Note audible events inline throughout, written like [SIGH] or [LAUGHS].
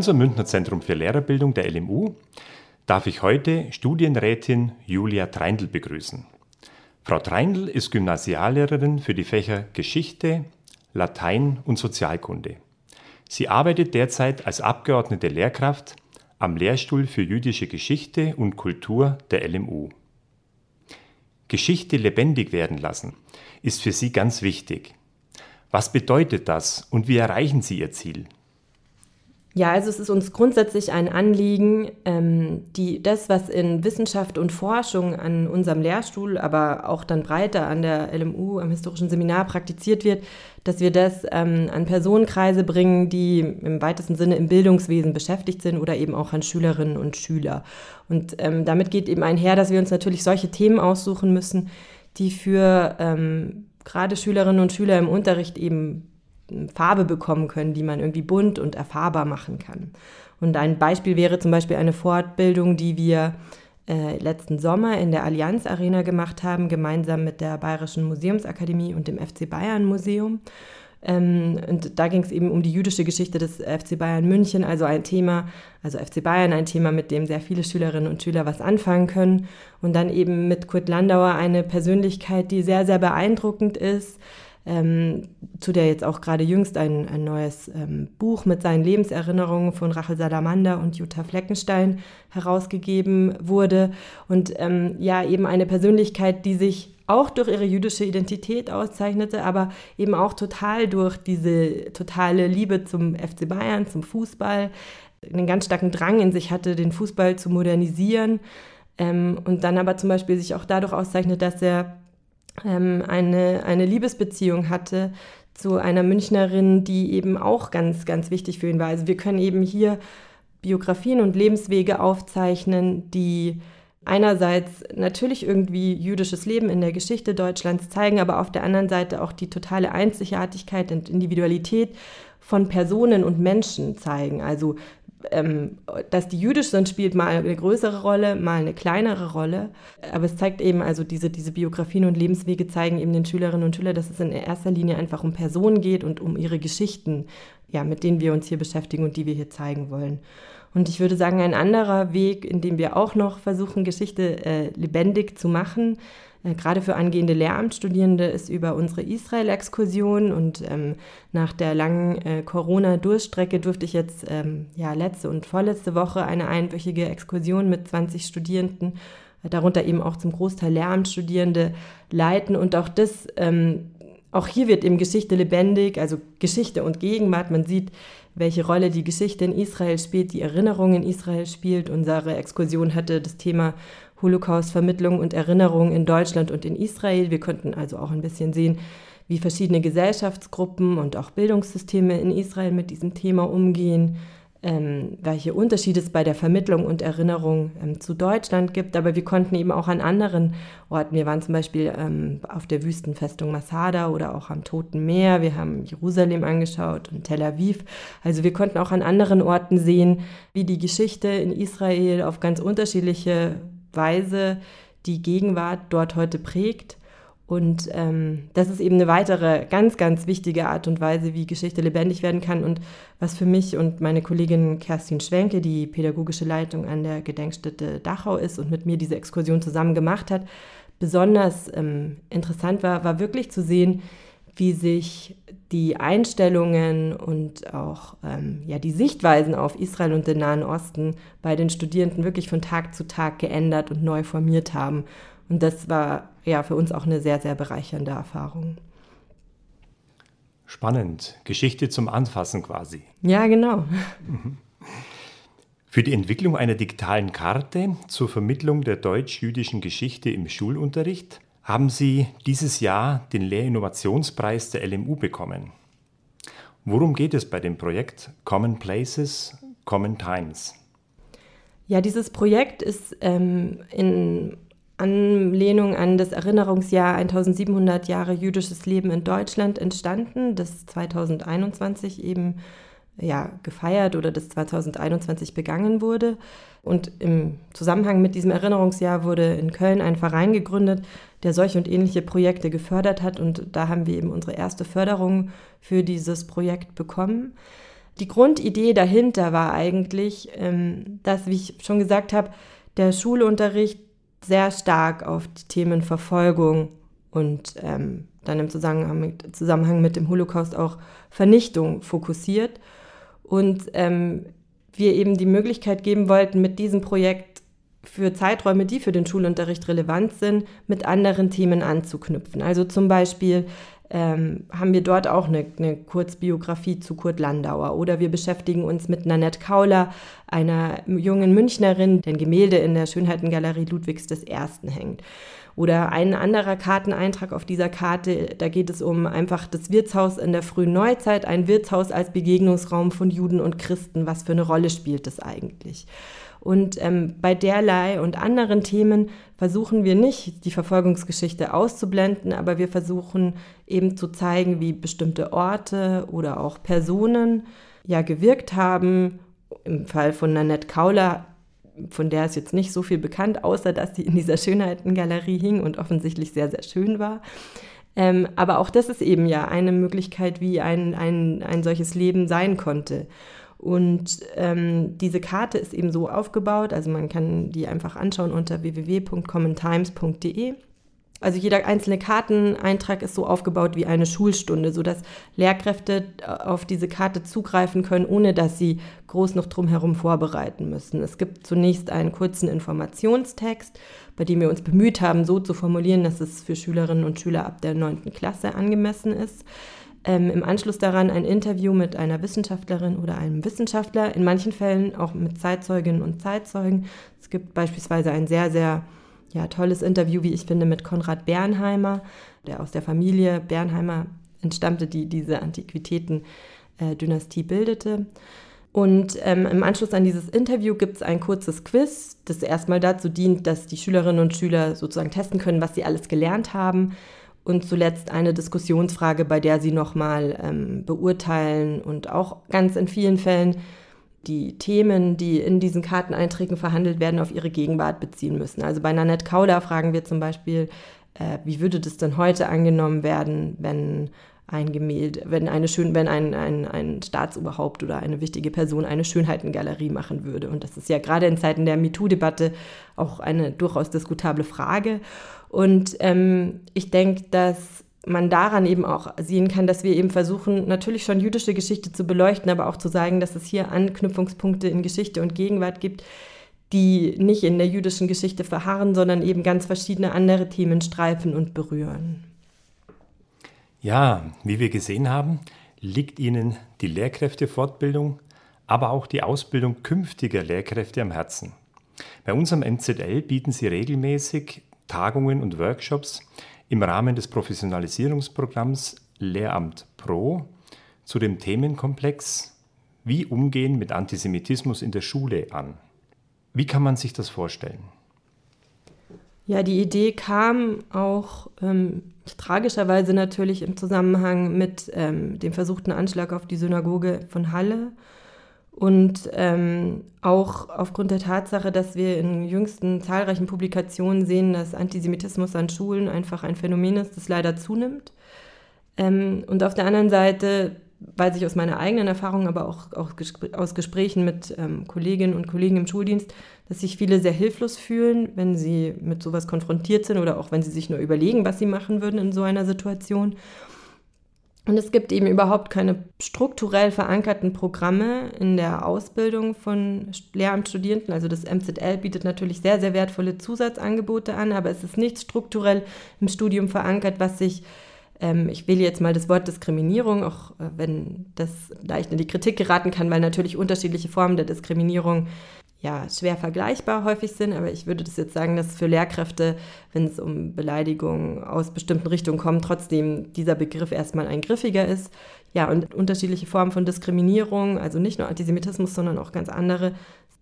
Unserem Münchner Zentrum für Lehrerbildung der LMU darf ich heute Studienrätin Julia Treindl begrüßen. Frau Treindl ist Gymnasiallehrerin für die Fächer Geschichte, Latein und Sozialkunde. Sie arbeitet derzeit als abgeordnete Lehrkraft am Lehrstuhl für jüdische Geschichte und Kultur der LMU. Geschichte lebendig werden lassen ist für sie ganz wichtig. Was bedeutet das und wie erreichen Sie Ihr Ziel? Ja, also es ist uns grundsätzlich ein Anliegen, ähm, die, das, was in Wissenschaft und Forschung an unserem Lehrstuhl, aber auch dann breiter an der LMU, am historischen Seminar praktiziert wird, dass wir das ähm, an Personenkreise bringen, die im weitesten Sinne im Bildungswesen beschäftigt sind oder eben auch an Schülerinnen und Schüler. Und ähm, damit geht eben einher, dass wir uns natürlich solche Themen aussuchen müssen, die für ähm, gerade Schülerinnen und Schüler im Unterricht eben Farbe bekommen können, die man irgendwie bunt und erfahrbar machen kann. Und ein Beispiel wäre zum Beispiel eine Fortbildung, die wir äh, letzten Sommer in der Allianz Arena gemacht haben, gemeinsam mit der Bayerischen Museumsakademie und dem FC Bayern Museum. Ähm, und da ging es eben um die jüdische Geschichte des FC Bayern München, also ein Thema, also FC Bayern, ein Thema, mit dem sehr viele Schülerinnen und Schüler was anfangen können. Und dann eben mit Kurt Landauer eine Persönlichkeit, die sehr, sehr beeindruckend ist, ähm, zu der jetzt auch gerade jüngst ein, ein neues ähm, Buch mit seinen Lebenserinnerungen von Rachel Salamander und Jutta Fleckenstein herausgegeben wurde. Und ähm, ja, eben eine Persönlichkeit, die sich auch durch ihre jüdische Identität auszeichnete, aber eben auch total durch diese totale Liebe zum FC Bayern, zum Fußball, einen ganz starken Drang in sich hatte, den Fußball zu modernisieren. Ähm, und dann aber zum Beispiel sich auch dadurch auszeichnet, dass er ähm, eine, eine Liebesbeziehung hatte zu einer Münchnerin, die eben auch ganz, ganz wichtig für ihn war. Also wir können eben hier Biografien und Lebenswege aufzeichnen, die einerseits natürlich irgendwie jüdisches Leben in der Geschichte Deutschlands zeigen, aber auf der anderen Seite auch die totale Einzigartigkeit und Individualität von Personen und Menschen zeigen. Also ähm, dass die jüdisch sind, spielt mal eine größere Rolle, mal eine kleinere Rolle. Aber es zeigt eben, also diese, diese Biografien und Lebenswege zeigen eben den Schülerinnen und Schülern, dass es in erster Linie einfach um Personen geht und um ihre Geschichten, ja, mit denen wir uns hier beschäftigen und die wir hier zeigen wollen. Und ich würde sagen, ein anderer Weg, in dem wir auch noch versuchen, Geschichte äh, lebendig zu machen, gerade für angehende Lehramtsstudierende ist über unsere Israel-Exkursion und ähm, nach der langen äh, Corona-Durchstrecke durfte ich jetzt ähm, ja, letzte und vorletzte Woche eine einwöchige Exkursion mit 20 Studierenden, äh, darunter eben auch zum Großteil Lehramtsstudierende, leiten und auch das ähm, auch hier wird eben Geschichte lebendig, also Geschichte und Gegenwart. Man sieht, welche Rolle die Geschichte in Israel spielt, die Erinnerung in Israel spielt. Unsere Exkursion hatte das Thema Holocaust-Vermittlung und Erinnerung in Deutschland und in Israel. Wir konnten also auch ein bisschen sehen, wie verschiedene Gesellschaftsgruppen und auch Bildungssysteme in Israel mit diesem Thema umgehen, ähm, welche Unterschiede es bei der Vermittlung und Erinnerung ähm, zu Deutschland gibt. Aber wir konnten eben auch an anderen Orten, wir waren zum Beispiel ähm, auf der Wüstenfestung Masada oder auch am Toten Meer, wir haben Jerusalem angeschaut und Tel Aviv. Also wir konnten auch an anderen Orten sehen, wie die Geschichte in Israel auf ganz unterschiedliche Weise die Gegenwart dort heute prägt. Und ähm, das ist eben eine weitere ganz, ganz wichtige Art und Weise, wie Geschichte lebendig werden kann und was für mich und meine Kollegin Kerstin Schwenke, die pädagogische Leitung an der Gedenkstätte Dachau ist und mit mir diese Exkursion zusammen gemacht hat, besonders ähm, interessant war, war wirklich zu sehen, wie sich die Einstellungen und auch ähm, ja, die Sichtweisen auf Israel und den Nahen Osten bei den Studierenden wirklich von Tag zu Tag geändert und neu formiert haben. Und das war ja für uns auch eine sehr, sehr bereichernde Erfahrung. Spannend. Geschichte zum Anfassen quasi. Ja, genau. [LAUGHS] Für die Entwicklung einer digitalen Karte zur Vermittlung der deutsch-jüdischen Geschichte im Schulunterricht haben Sie dieses Jahr den Lehrinnovationspreis der LMU bekommen. Worum geht es bei dem Projekt Common Places, Common Times? Ja, dieses Projekt ist ähm, in Anlehnung an das Erinnerungsjahr 1700 Jahre jüdisches Leben in Deutschland entstanden, das 2021 eben ja, gefeiert oder das 2021 begangen wurde. Und im Zusammenhang mit diesem Erinnerungsjahr wurde in Köln ein Verein gegründet, der solche und ähnliche Projekte gefördert hat. Und da haben wir eben unsere erste Förderung für dieses Projekt bekommen. Die Grundidee dahinter war eigentlich, ähm, dass, wie ich schon gesagt habe, der Schulunterricht sehr stark auf die Themen Verfolgung und ähm, dann im Zusammenhang mit, Zusammenhang mit dem Holocaust auch Vernichtung fokussiert. Und ähm, wir eben die Möglichkeit geben wollten, mit diesem Projekt für Zeiträume, die für den Schulunterricht relevant sind, mit anderen Themen anzuknüpfen. Also zum Beispiel ähm, haben wir dort auch eine, eine, Kurzbiografie zu Kurt Landauer. Oder wir beschäftigen uns mit Nanette Kauler, einer jungen Münchnerin, deren Gemälde in der Schönheitengalerie Ludwigs I. hängt. Oder ein anderer Karteneintrag auf dieser Karte, da geht es um einfach das Wirtshaus in der frühen Neuzeit, ein Wirtshaus als Begegnungsraum von Juden und Christen. Was für eine Rolle spielt das eigentlich? Und ähm, bei derlei und anderen Themen versuchen wir nicht, die Verfolgungsgeschichte auszublenden, aber wir versuchen eben zu zeigen, wie bestimmte Orte oder auch Personen ja gewirkt haben. Im Fall von Nanette Kauler, von der ist jetzt nicht so viel bekannt, außer dass sie in dieser Schönheitengalerie hing und offensichtlich sehr, sehr schön war. Ähm, aber auch das ist eben ja eine Möglichkeit, wie ein, ein, ein solches Leben sein konnte. Und ähm, diese Karte ist eben so aufgebaut, also man kann die einfach anschauen unter www.commontimes.de. Also jeder einzelne Karteneintrag ist so aufgebaut wie eine Schulstunde, sodass Lehrkräfte äh, auf diese Karte zugreifen können, ohne dass sie groß noch drumherum vorbereiten müssen. Es gibt zunächst einen kurzen Informationstext, bei dem wir uns bemüht haben, so zu formulieren, dass es für Schülerinnen und Schüler ab der 9. Klasse angemessen ist ähm, im Anschluss daran ein Interview mit einer Wissenschaftlerin oder einem Wissenschaftler, in manchen Fällen auch mit Zeitzeuginnen und Zeitzeugen. Es gibt beispielsweise ein sehr, sehr ja, tolles Interview, wie ich finde, mit Konrad Bernheimer, der aus der Familie Bernheimer entstammte, die diese Antiquitäten-Dynastie bildete. Und ähm, im Anschluss an dieses Interview gibt es ein kurzes Quiz, das erstmal dazu dient, dass die Schülerinnen und Schüler sozusagen testen können, was sie alles gelernt haben. Und zuletzt eine Diskussionsfrage, bei der Sie nochmal ähm, beurteilen und auch ganz in vielen Fällen die Themen, die in diesen Karteneinträgen verhandelt werden, auf ihre Gegenwart beziehen müssen. Also bei Nanette Kauder fragen wir zum Beispiel, äh, wie würde das denn heute angenommen werden, wenn ein Gemälde, wenn eine schön, wenn ein, ein, ein Staatsoberhaupt oder eine wichtige Person eine Schönheitengalerie machen würde. Und das ist ja gerade in Zeiten der MeToo-Debatte auch eine durchaus diskutable Frage. Und ähm, ich denke, dass man daran eben auch sehen kann, dass wir eben versuchen, natürlich schon jüdische Geschichte zu beleuchten, aber auch zu sagen, dass es hier Anknüpfungspunkte in Geschichte und Gegenwart gibt, die nicht in der jüdischen Geschichte verharren, sondern eben ganz verschiedene andere Themen streifen und berühren. Ja, wie wir gesehen haben, liegt Ihnen die Lehrkräftefortbildung, aber auch die Ausbildung künftiger Lehrkräfte am Herzen. Bei unserem MZL bieten Sie regelmäßig Tagungen und Workshops im Rahmen des Professionalisierungsprogramms Lehramt Pro zu dem Themenkomplex Wie umgehen mit Antisemitismus in der Schule an. Wie kann man sich das vorstellen? Ja, die Idee kam auch ähm, tragischerweise natürlich im Zusammenhang mit ähm, dem versuchten Anschlag auf die Synagoge von Halle und ähm, auch aufgrund der Tatsache, dass wir in jüngsten zahlreichen Publikationen sehen, dass Antisemitismus an Schulen einfach ein Phänomen ist, das leider zunimmt. Ähm, und auf der anderen Seite weiß ich aus meiner eigenen Erfahrung, aber auch, auch aus Gesprächen mit ähm, Kolleginnen und Kollegen im Schuldienst, dass sich viele sehr hilflos fühlen, wenn sie mit sowas konfrontiert sind oder auch wenn sie sich nur überlegen, was sie machen würden in so einer Situation. Und es gibt eben überhaupt keine strukturell verankerten Programme in der Ausbildung von Lehramtsstudierenden. Also das MZL bietet natürlich sehr, sehr wertvolle Zusatzangebote an, aber es ist nicht strukturell im Studium verankert, was sich, ähm, ich wähle jetzt mal das Wort Diskriminierung, auch äh, wenn das leicht in die Kritik geraten kann, weil natürlich unterschiedliche Formen der Diskriminierung ja, schwer vergleichbar häufig sind, aber ich würde das jetzt sagen, dass für Lehrkräfte, wenn es um Beleidigungen aus bestimmten Richtungen kommt, trotzdem dieser Begriff erstmal ein griffiger ist. Ja, und unterschiedliche Formen von Diskriminierung, also nicht nur Antisemitismus, sondern auch ganz andere,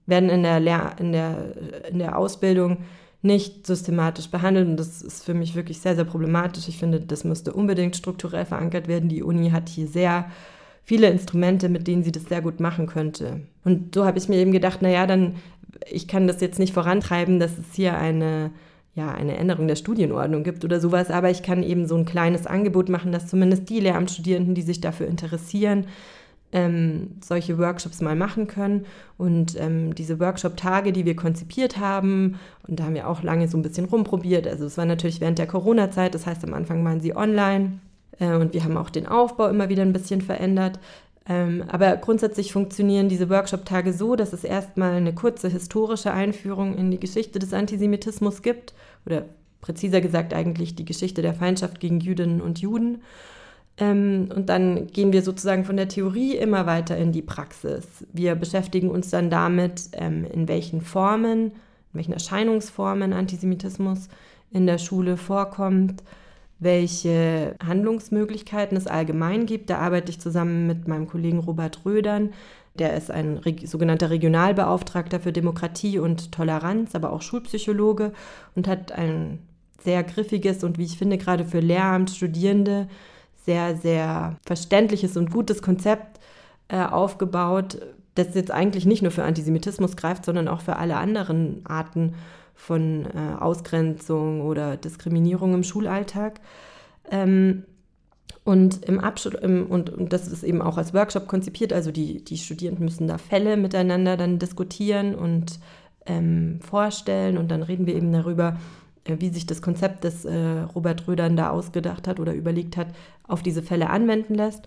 werden in der, Lehr in der, in der Ausbildung nicht systematisch behandelt. Und das ist für mich wirklich sehr, sehr problematisch. Ich finde, das müsste unbedingt strukturell verankert werden. Die Uni hat hier sehr viele Instrumente, mit denen sie das sehr gut machen könnte. Und so habe ich mir eben gedacht, naja, dann, ich kann das jetzt nicht vorantreiben, dass es hier eine, ja, eine Änderung der Studienordnung gibt oder sowas, aber ich kann eben so ein kleines Angebot machen, dass zumindest die Lehramtsstudierenden, die sich dafür interessieren, ähm, solche Workshops mal machen können. Und ähm, diese Workshop-Tage, die wir konzipiert haben, und da haben wir auch lange so ein bisschen rumprobiert. Also es war natürlich während der Corona-Zeit, das heißt am Anfang waren sie online. Äh, und wir haben auch den Aufbau immer wieder ein bisschen verändert. Ähm, aber grundsätzlich funktionieren diese Workshop-Tage so, dass es erstmal eine kurze historische Einführung in die Geschichte des Antisemitismus gibt. Oder präziser gesagt eigentlich die Geschichte der Feindschaft gegen Jüdinnen und Juden. Ähm, und dann gehen wir sozusagen von der Theorie immer weiter in die Praxis. Wir beschäftigen uns dann damit, ähm, in welchen Formen, in welchen Erscheinungsformen Antisemitismus in der Schule vorkommt, welche Handlungsmöglichkeiten es allgemein gibt. Da arbeite ich zusammen mit meinem Kollegen Robert Rödern. Der ist ein sogenannter Regionalbeauftragter für Demokratie und Toleranz, aber auch Schulpsychologe und hat ein sehr griffiges und wie ich finde gerade für Lehramt, Studierende sehr, sehr verständliches und gutes Konzept äh, aufgebaut, das jetzt eigentlich nicht nur für Antisemitismus greift, sondern auch für alle anderen Arten von äh, Ausgrenzung oder Diskriminierung im Schulalltag. Ähm, und im Abschluss, und, und das ist eben auch als Workshop konzipiert, also die, die Studierenden müssen da Fälle miteinander dann diskutieren und ähm, vorstellen und dann reden wir eben darüber, äh, wie sich das Konzept, das äh, Robert Rödern da ausgedacht hat oder überlegt hat, auf diese Fälle anwenden lässt.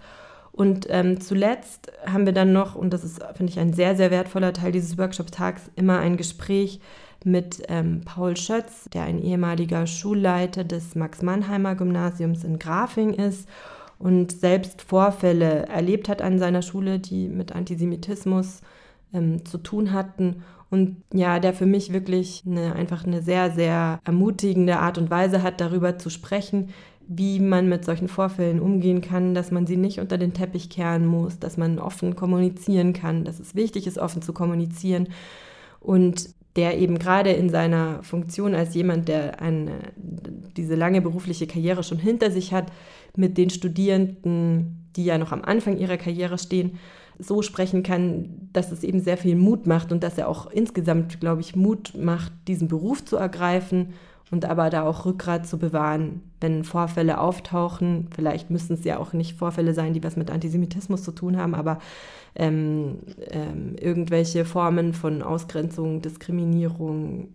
Und ähm, zuletzt haben wir dann noch, und das ist, finde ich, ein sehr, sehr wertvoller Teil dieses Workshop-Tags, immer ein Gespräch mit ähm, Paul Schötz, der ein ehemaliger Schulleiter des Max-Mannheimer Gymnasiums in Grafing ist und selbst Vorfälle erlebt hat an seiner Schule, die mit Antisemitismus ähm, zu tun hatten und ja, der für mich wirklich eine, einfach eine sehr, sehr ermutigende Art und Weise hat, darüber zu sprechen, wie man mit solchen Vorfällen umgehen kann, dass man sie nicht unter den Teppich kehren muss, dass man offen kommunizieren kann, dass es wichtig ist, offen zu kommunizieren. Und der eben gerade in seiner Funktion als jemand, der eine, diese lange berufliche Karriere schon hinter sich hat, mit den Studierenden, die ja noch am Anfang ihrer Karriere stehen, so sprechen kann, dass es eben sehr viel Mut macht und dass er auch insgesamt, glaube ich, Mut macht, diesen Beruf zu ergreifen und aber da auch Rückgrat zu bewahren, wenn Vorfälle auftauchen. Vielleicht müssen es ja auch nicht Vorfälle sein, die was mit Antisemitismus zu tun haben, aber ähm, ähm, irgendwelche Formen von Ausgrenzung, Diskriminierung,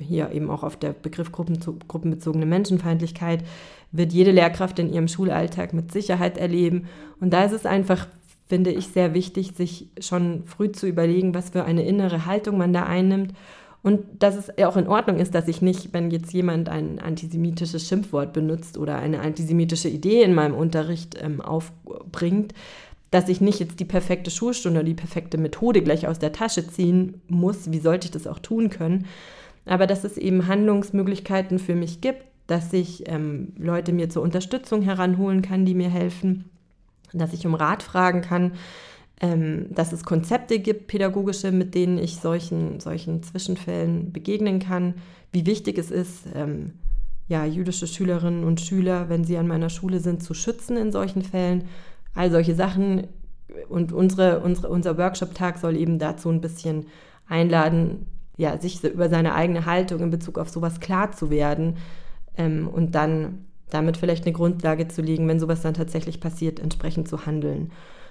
hier eben auch auf der Begriff gruppenbezogene Menschenfeindlichkeit, wird jede Lehrkraft in ihrem Schulalltag mit Sicherheit erleben. Und da ist es einfach finde ich sehr wichtig, sich schon früh zu überlegen, was für eine innere Haltung man da einnimmt. Und dass es auch in Ordnung ist, dass ich nicht, wenn jetzt jemand ein antisemitisches Schimpfwort benutzt oder eine antisemitische Idee in meinem Unterricht ähm, aufbringt, dass ich nicht jetzt die perfekte Schulstunde oder die perfekte Methode gleich aus der Tasche ziehen muss. Wie sollte ich das auch tun können? Aber dass es eben Handlungsmöglichkeiten für mich gibt, dass ich ähm, Leute mir zur Unterstützung heranholen kann, die mir helfen dass ich um Rat fragen kann, ähm, dass es Konzepte gibt, pädagogische, mit denen ich solchen, solchen Zwischenfällen begegnen kann, wie wichtig es ist, ähm, ja, jüdische Schülerinnen und Schüler, wenn sie an meiner Schule sind, zu schützen in solchen Fällen. All solche Sachen. Und unsere, unsere, unser Workshop-Tag soll eben dazu ein bisschen einladen, ja, sich über seine eigene Haltung in Bezug auf sowas klar zu werden ähm, und dann damit vielleicht eine Grundlage zu legen, wenn sowas dann tatsächlich passiert, entsprechend zu handeln.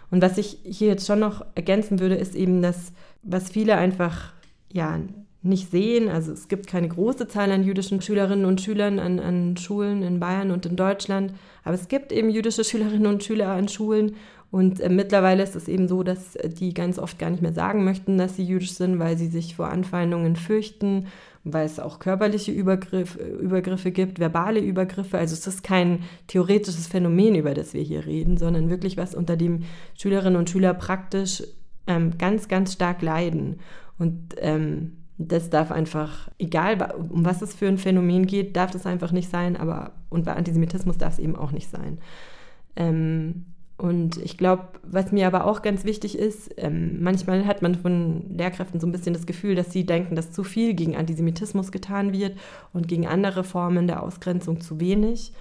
Und was ich hier jetzt schon noch ergänzen würde, ist eben das, was viele einfach ja nicht sehen. Also es gibt keine große Zahl an jüdischen Schülerinnen und Schülern an, an Schulen in Bayern und in Deutschland, aber es gibt eben jüdische Schülerinnen und Schüler an Schulen und äh, mittlerweile ist es eben so, dass die ganz oft gar nicht mehr sagen möchten, dass sie jüdisch sind, weil sie sich vor Anfeindungen fürchten weil es auch körperliche Übergriff, Übergriffe gibt, verbale Übergriffe. Also es ist kein theoretisches Phänomen, über das wir hier reden, sondern wirklich was, unter dem Schülerinnen und Schüler praktisch ähm, ganz, ganz stark leiden. Und ähm, das darf einfach, egal um was es für ein Phänomen geht, darf das einfach nicht sein, aber und bei Antisemitismus darf es eben auch nicht sein. Ähm, und ich glaube, was mir aber auch ganz wichtig ist, ähm, manchmal hat man von Lehrkräften so ein bisschen das Gefühl, dass sie denken, dass zu viel gegen Antisemitismus getan wird und gegen andere Formen der Ausgrenzung zu wenig.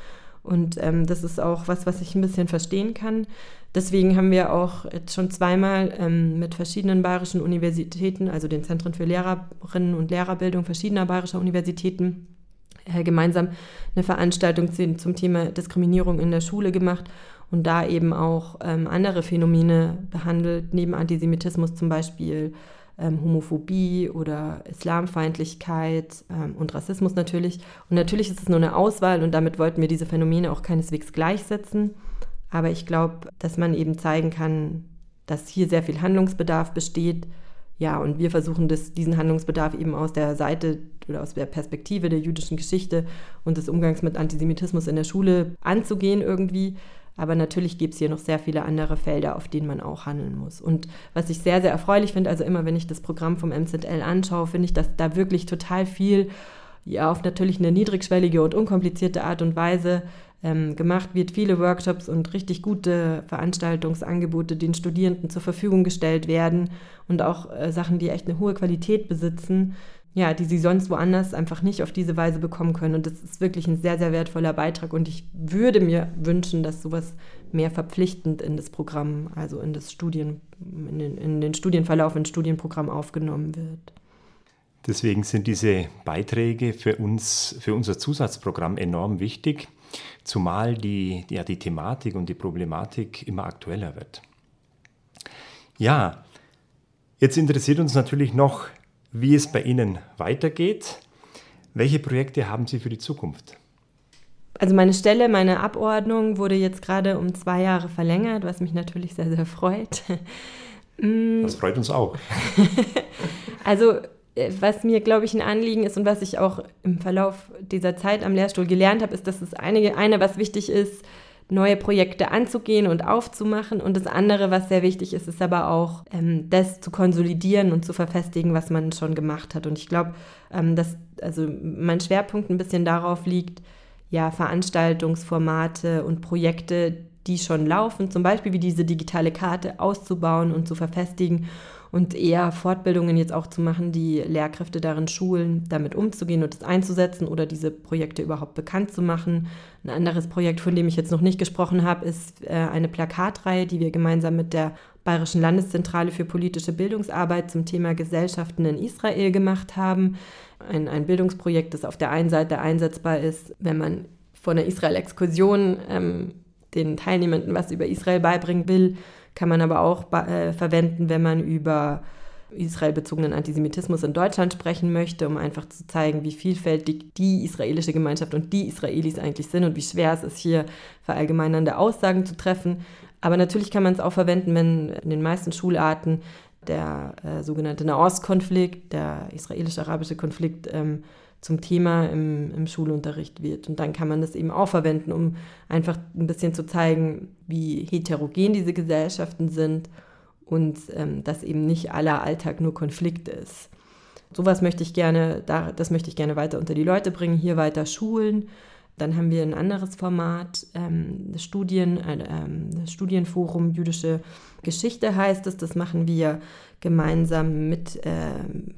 Und ähm, das ist auch was, was ich ein bisschen verstehen kann. Deswegen haben wir auch jetzt schon zweimal ähm, mit verschiedenen bayerischen Universitäten, also den Zentren für Lehrerinnen und Lehrerbildung verschiedener bayerischer Universitäten, gemeinsam eine Veranstaltung zum Thema Diskriminierung in der Schule gemacht und da eben auch ähm, andere Phänomene behandelt, neben Antisemitismus zum Beispiel ähm, Homophobie oder Islamfeindlichkeit ähm, und Rassismus natürlich. Und natürlich ist es nur eine Auswahl und damit wollten wir diese Phänomene auch keineswegs gleichsetzen. Aber ich glaube, dass man eben zeigen kann, dass hier sehr viel Handlungsbedarf besteht. Ja, und wir versuchen das, diesen Handlungsbedarf eben aus der Seite oder aus der Perspektive der jüdischen Geschichte und des Umgangs mit Antisemitismus in der Schule anzugehen irgendwie. Aber natürlich gibt es hier noch sehr viele andere Felder, auf denen man auch handeln muss. Und was ich sehr, sehr erfreulich finde, also immer wenn ich das Programm vom MZL anschaue, finde ich, dass da wirklich total viel ja, auf natürlich eine niedrigschwellige und unkomplizierte Art und Weise ähm, gemacht wird. Viele Workshops und richtig gute Veranstaltungsangebote den Studierenden zur Verfügung gestellt werden und auch äh, Sachen, die echt eine hohe Qualität besitzen ja, die sie sonst woanders einfach nicht auf diese Weise bekommen können. Und das ist wirklich ein sehr, sehr wertvoller Beitrag. Und ich würde mir wünschen, dass sowas mehr verpflichtend in das Programm, also in das Studien, in den, in den Studienverlauf, ins Studienprogramm aufgenommen wird. Deswegen sind diese Beiträge für uns, für unser Zusatzprogramm enorm wichtig, zumal die, ja, die Thematik und die Problematik immer aktueller wird. Ja, jetzt interessiert uns natürlich noch, wie es bei Ihnen weitergeht. Welche Projekte haben Sie für die Zukunft? Also meine Stelle, meine Abordnung wurde jetzt gerade um zwei Jahre verlängert, was mich natürlich sehr, sehr freut. [LAUGHS] Mm. Das freut uns auch. [LAUGHS] also was mir, glaube ich, ein Anliegen ist und was ich auch im Verlauf dieser Zeit am Lehrstuhl gelernt habe, ist, dass es einige, eine, was wichtig ist, neue Projekte anzugehen und aufzumachen. Und das andere, was sehr wichtig ist, ist aber auch, ähm, das zu konsolidieren und zu verfestigen, was man schon gemacht hat. Und ich glaube, ähm, dass also mein Schwerpunkt ein bisschen darauf liegt, ja, Veranstaltungsformate und Projekte, die schon laufen, zum Beispiel wie diese digitale Karte auszubauen und zu verfestigen und eher Fortbildungen jetzt auch zu machen, die Lehrkräfte darin schulen, damit umzugehen und es einzusetzen oder diese Projekte überhaupt bekannt zu machen. Ein anderes Projekt, von dem ich jetzt noch nicht gesprochen habe, ist äh, eine Plakatreihe, die wir gemeinsam mit der Bayerischen Landeszentrale für politische Bildungsarbeit zum Thema Gesellschaften in Israel gemacht haben. Ein, ein Bildungsprojekt, das auf der einen Seite einsetzbar ist, wenn man von einer Israel-Exkursion ähm, den Teilnehmenden was über Israel beibringen will, kann man aber auch äh, verwenden, wenn man über israelbezogenen Antisemitismus in Deutschland sprechen möchte, um einfach zu zeigen, wie vielfältig die israelische Gemeinschaft und die Israelis eigentlich sind und wie schwer es ist, hier verallgemeinernde Aussagen zu treffen. Aber natürlich kann man es auch verwenden, wenn in den meisten Schularten der äh, sogenannte Nahostkonflikt, der israelisch-arabische Konflikt, ähm, zum Thema im, im Schulunterricht wird. Und dann kann man das eben auch verwenden, um einfach ein bisschen zu zeigen, wie heterogen diese Gesellschaften sind und ähm, dass eben nicht aller Alltag nur Konflikt ist. Sowas möchte ich gerne, das möchte ich gerne weiter unter die Leute bringen, hier weiter schulen. Dann haben wir ein anderes Format, ähm, Studien, äh, das Studienforum Jüdische Geschichte heißt es. Das machen wir gemeinsam mit äh,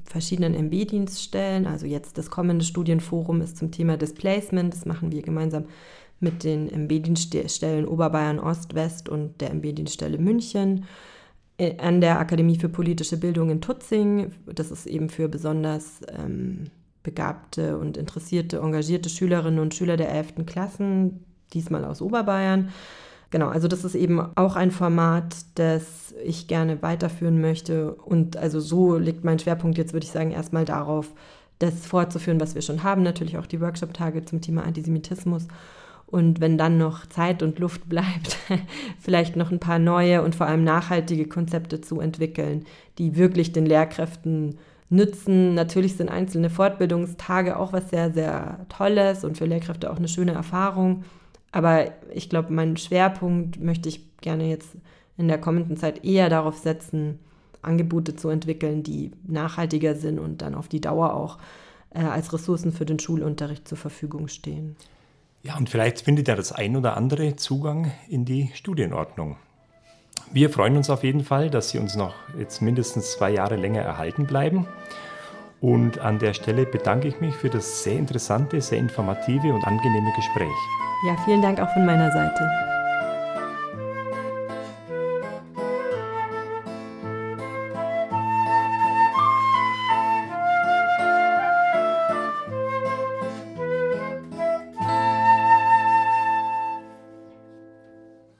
verschiedenen MB-Dienststellen. Also jetzt das kommende Studienforum ist zum Thema Displacement. Das machen wir gemeinsam mit den MB-Dienststellen Oberbayern Ost, West und der MB-Dienststelle München äh, an der Akademie für politische Bildung in Tutzing. Das ist eben für besonders ähm, begabte und interessierte, engagierte Schülerinnen und Schüler der 11. Klassen, diesmal aus Oberbayern. Genau, also das ist eben auch ein Format, das ich gerne weiterführen möchte. Und also so liegt mein Schwerpunkt jetzt, würde ich sagen, erstmal darauf, das fortzuführen, was wir schon haben. Natürlich auch die Workshop-Tage zum Thema Antisemitismus. Und wenn dann noch Zeit und Luft bleibt, [LAUGHS] vielleicht noch ein paar neue und vor allem nachhaltige Konzepte zu entwickeln, die wirklich den Lehrkräften nützen. Natürlich sind einzelne Fortbildungstage auch was sehr, sehr Tolles und für Lehrkräfte auch eine schöne Erfahrung. Aber ich glaube, meinen Schwerpunkt möchte ich gerne jetzt in der kommenden Zeit eher darauf setzen, Angebote zu entwickeln, die nachhaltiger sind und dann auf die Dauer auch äh, als Ressourcen für den Schulunterricht zur Verfügung stehen. Ja, und vielleicht findet ja das ein oder andere Zugang in die Studienordnung. Wir freuen uns auf jeden Fall, dass Sie uns noch jetzt mindestens zwei Jahre länger erhalten bleiben. Und an der Stelle bedanke ich mich für das sehr interessante, sehr informative und angenehme Gespräch. Ja, vielen Dank auch von meiner Seite.